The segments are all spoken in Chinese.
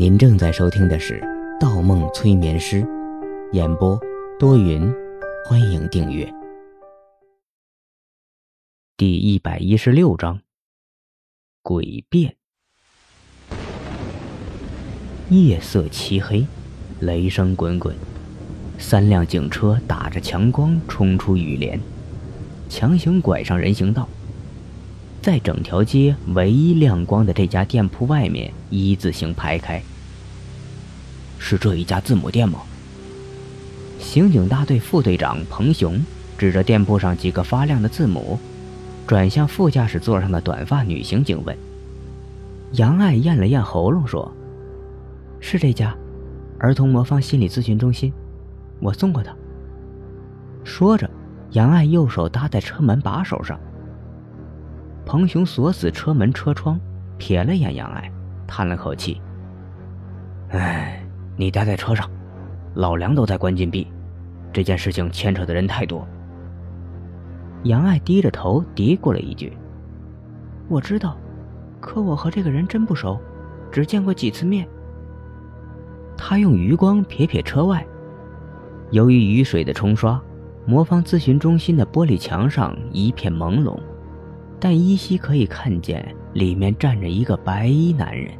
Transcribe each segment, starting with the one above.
您正在收听的是《盗梦催眠师》，演播多云，欢迎订阅。第一百一十六章，诡辩。夜色漆黑，雷声滚滚，三辆警车打着强光冲出雨帘，强行拐上人行道。在整条街唯一亮光的这家店铺外面，一字形排开。是这一家字母店吗？刑警大队副队长彭雄指着店铺上几个发亮的字母，转向副驾驶座上的短发女刑警问：“杨爱咽了咽喉咙说：‘是这家，儿童魔方心理咨询中心，我送过他。’说着，杨爱右手搭在车门把手上。”彭雄锁死车门车窗，瞥了眼杨爱，叹了口气：“哎，你待在车上，老梁都在关禁闭，这件事情牵扯的人太多。”杨爱低着头嘀咕了一句：“我知道，可我和这个人真不熟，只见过几次面。”他用余光瞥瞥车外，由于雨水的冲刷，魔方咨询中心的玻璃墙上一片朦胧。但依稀可以看见里面站着一个白衣男人。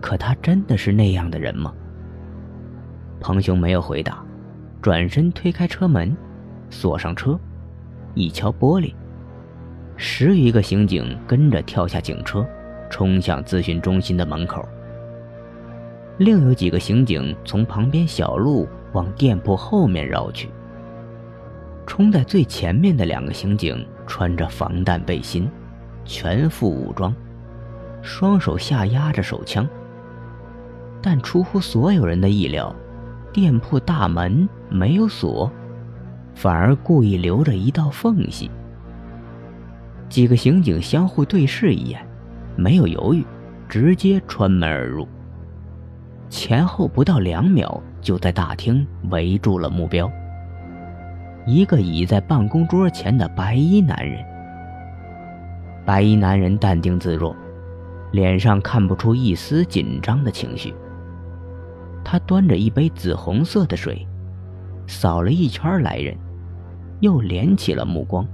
可他真的是那样的人吗？彭雄没有回答，转身推开车门，锁上车，一敲玻璃，十余个刑警跟着跳下警车，冲向咨询中心的门口。另有几个刑警从旁边小路往店铺后面绕去。冲在最前面的两个刑警穿着防弹背心，全副武装，双手下压着手枪。但出乎所有人的意料，店铺大门没有锁，反而故意留着一道缝隙。几个刑警相互对视一眼，没有犹豫，直接穿门而入。前后不到两秒，就在大厅围住了目标。一个倚在办公桌前的白衣男人。白衣男人淡定自若，脸上看不出一丝紧张的情绪。他端着一杯紫红色的水，扫了一圈来人，又敛起了目光。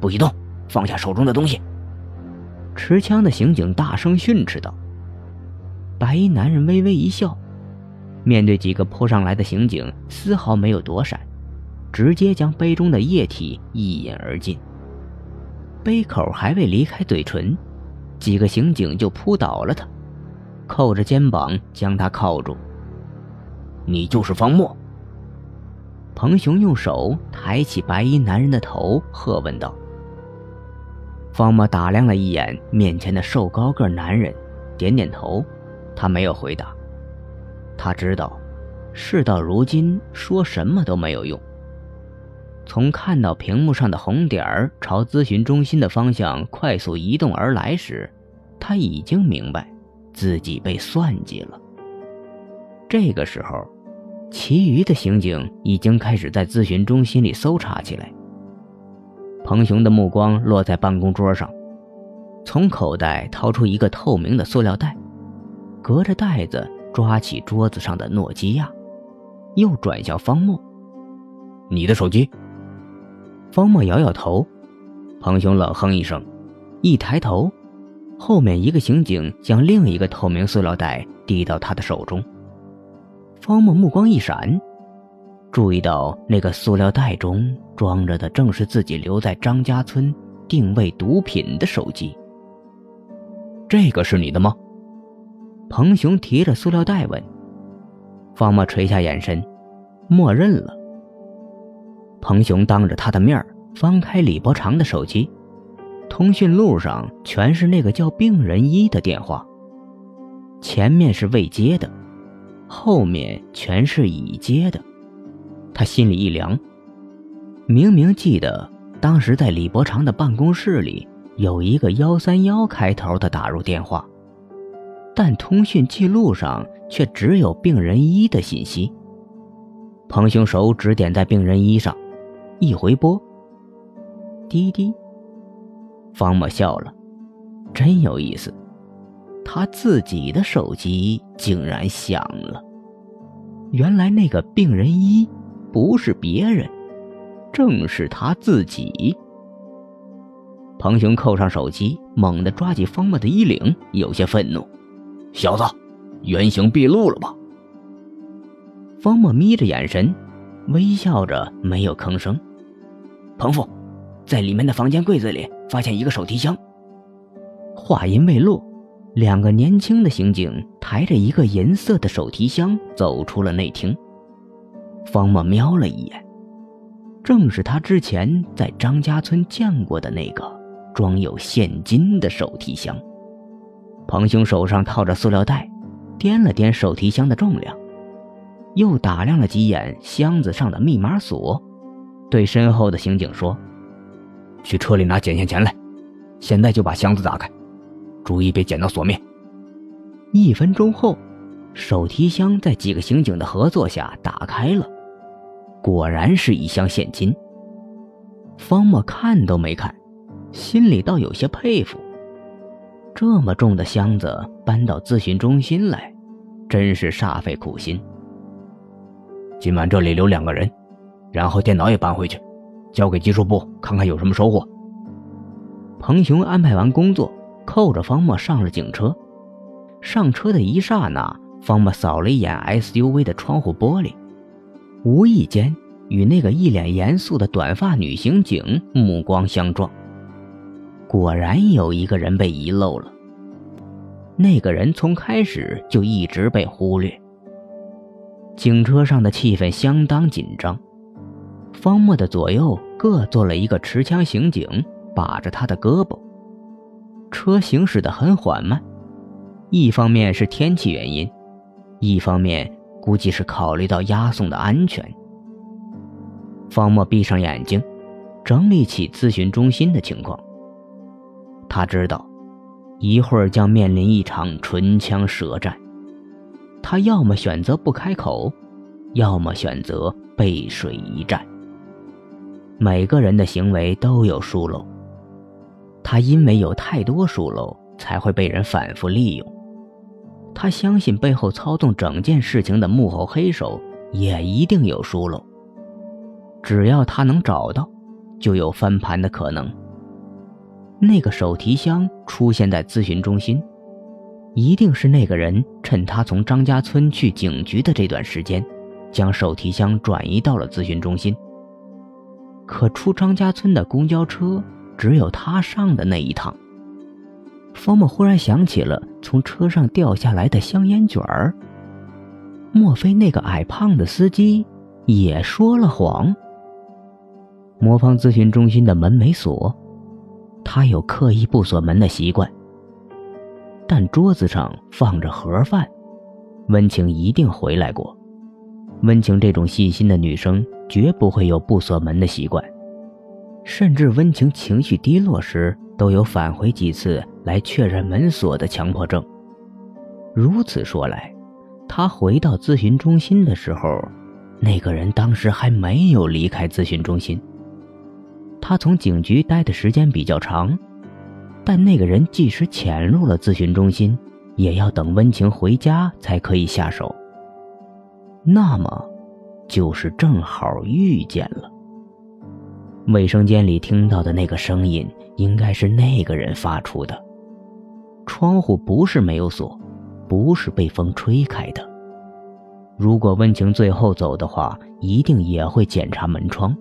不许动，放下手中的东西！持枪的刑警大声训斥道。白衣男人微微一笑，面对几个扑上来的刑警，丝毫没有躲闪。直接将杯中的液体一饮而尽。杯口还未离开嘴唇，几个刑警就扑倒了他，扣着肩膀将他铐住。你就是方墨。彭雄用手抬起白衣男人的头，喝问道。方墨打量了一眼面前的瘦高个男人，点点头，他没有回答。他知道，事到如今说什么都没有用。从看到屏幕上的红点儿朝咨询中心的方向快速移动而来时，他已经明白自己被算计了。这个时候，其余的刑警已经开始在咨询中心里搜查起来。彭雄的目光落在办公桌上，从口袋掏出一个透明的塑料袋，隔着袋子抓起桌子上的诺基亚，又转向方墨：“你的手机。”方墨摇摇头，彭雄冷哼一声，一抬头，后面一个刑警将另一个透明塑料袋递到他的手中。方墨目光一闪，注意到那个塑料袋中装着的正是自己留在张家村定位毒品的手机。这个是你的吗？彭雄提着塑料袋问。方墨垂下眼神，默认了。彭雄当着他的面翻开李伯常的手机，通讯录上全是那个叫病人一的电话。前面是未接的，后面全是已接的。他心里一凉，明明记得当时在李伯常的办公室里有一个幺三幺开头的打入电话，但通讯记录上却只有病人一的信息。彭雄手指点在病人一上。一回拨，滴滴。方墨笑了，真有意思。他自己的手机竟然响了。原来那个病人一不是别人，正是他自己。彭雄扣上手机，猛地抓起方墨的衣领，有些愤怒：“小子，原形毕露了吧？”方墨眯着眼神，微笑着没有吭声。彭父，在里面的房间柜子里发现一个手提箱。话音未落，两个年轻的刑警抬着一个银色的手提箱走出了内厅。方墨瞄了一眼，正是他之前在张家村见过的那个装有现金的手提箱。彭兄手上套着塑料袋，掂了掂手提箱的重量，又打量了几眼箱子上的密码锁，对身后的刑警说：“去车里拿捡现钱来，现在就把箱子打开。”注意别捡到锁面。一分钟后，手提箱在几个刑警的合作下打开了，果然是一箱现金。方墨看都没看，心里倒有些佩服。这么重的箱子搬到咨询中心来，真是煞费苦心。今晚这里留两个人，然后电脑也搬回去，交给技术部看看有什么收获。彭雄安排完工作。扣着方墨上了警车，上车的一刹那，方墨扫了一眼 SUV 的窗户玻璃，无意间与那个一脸严肃的短发女刑警目光相撞。果然有一个人被遗漏了，那个人从开始就一直被忽略。警车上的气氛相当紧张，方墨的左右各坐了一个持枪刑警，把着他的胳膊。车行驶得很缓慢，一方面是天气原因，一方面估计是考虑到押送的安全。方墨闭上眼睛，整理起咨询中心的情况。他知道，一会儿将面临一场唇枪舌战。他要么选择不开口，要么选择背水一战。每个人的行为都有疏漏。他因为有太多疏漏，才会被人反复利用。他相信背后操纵整件事情的幕后黑手也一定有疏漏。只要他能找到，就有翻盘的可能。那个手提箱出现在咨询中心，一定是那个人趁他从张家村去警局的这段时间，将手提箱转移到了咨询中心。可出张家村的公交车。只有他上的那一趟。方墨忽然想起了从车上掉下来的香烟卷儿。莫非那个矮胖的司机也说了谎？魔方咨询中心的门没锁，他有刻意不锁门的习惯。但桌子上放着盒饭，温情一定回来过。温情这种细心的女生绝不会有不锁门的习惯。甚至温情情绪低落时，都有返回几次来确认门锁的强迫症。如此说来，他回到咨询中心的时候，那个人当时还没有离开咨询中心。他从警局待的时间比较长，但那个人即使潜入了咨询中心，也要等温情回家才可以下手。那么，就是正好遇见了。卫生间里听到的那个声音，应该是那个人发出的。窗户不是没有锁，不是被风吹开的。如果温情最后走的话，一定也会检查门窗。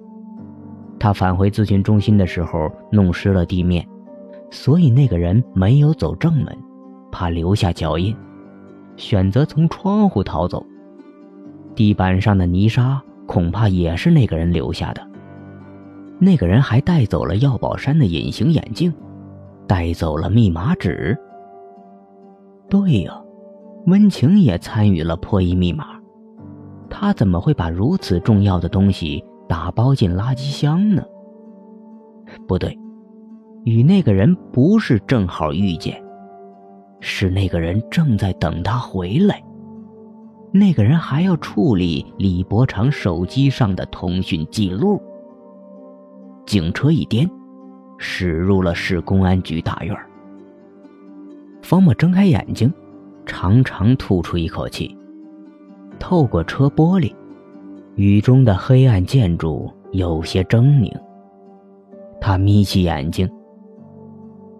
他返回咨询中心的时候弄湿了地面，所以那个人没有走正门，怕留下脚印，选择从窗户逃走。地板上的泥沙恐怕也是那个人留下的。那个人还带走了药宝山的隐形眼镜，带走了密码纸。对呀，温情也参与了破译密码，他怎么会把如此重要的东西打包进垃圾箱呢？不对，与那个人不是正好遇见，是那个人正在等他回来。那个人还要处理李伯常手机上的通讯记录。警车一颠，驶入了市公安局大院。方默睁开眼睛，长长吐出一口气。透过车玻璃，雨中的黑暗建筑有些狰狞。他眯起眼睛。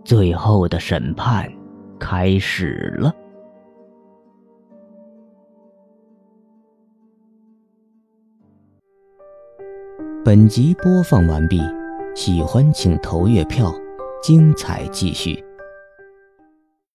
最后的审判开始了。本集播放完毕，喜欢请投月票，精彩继续。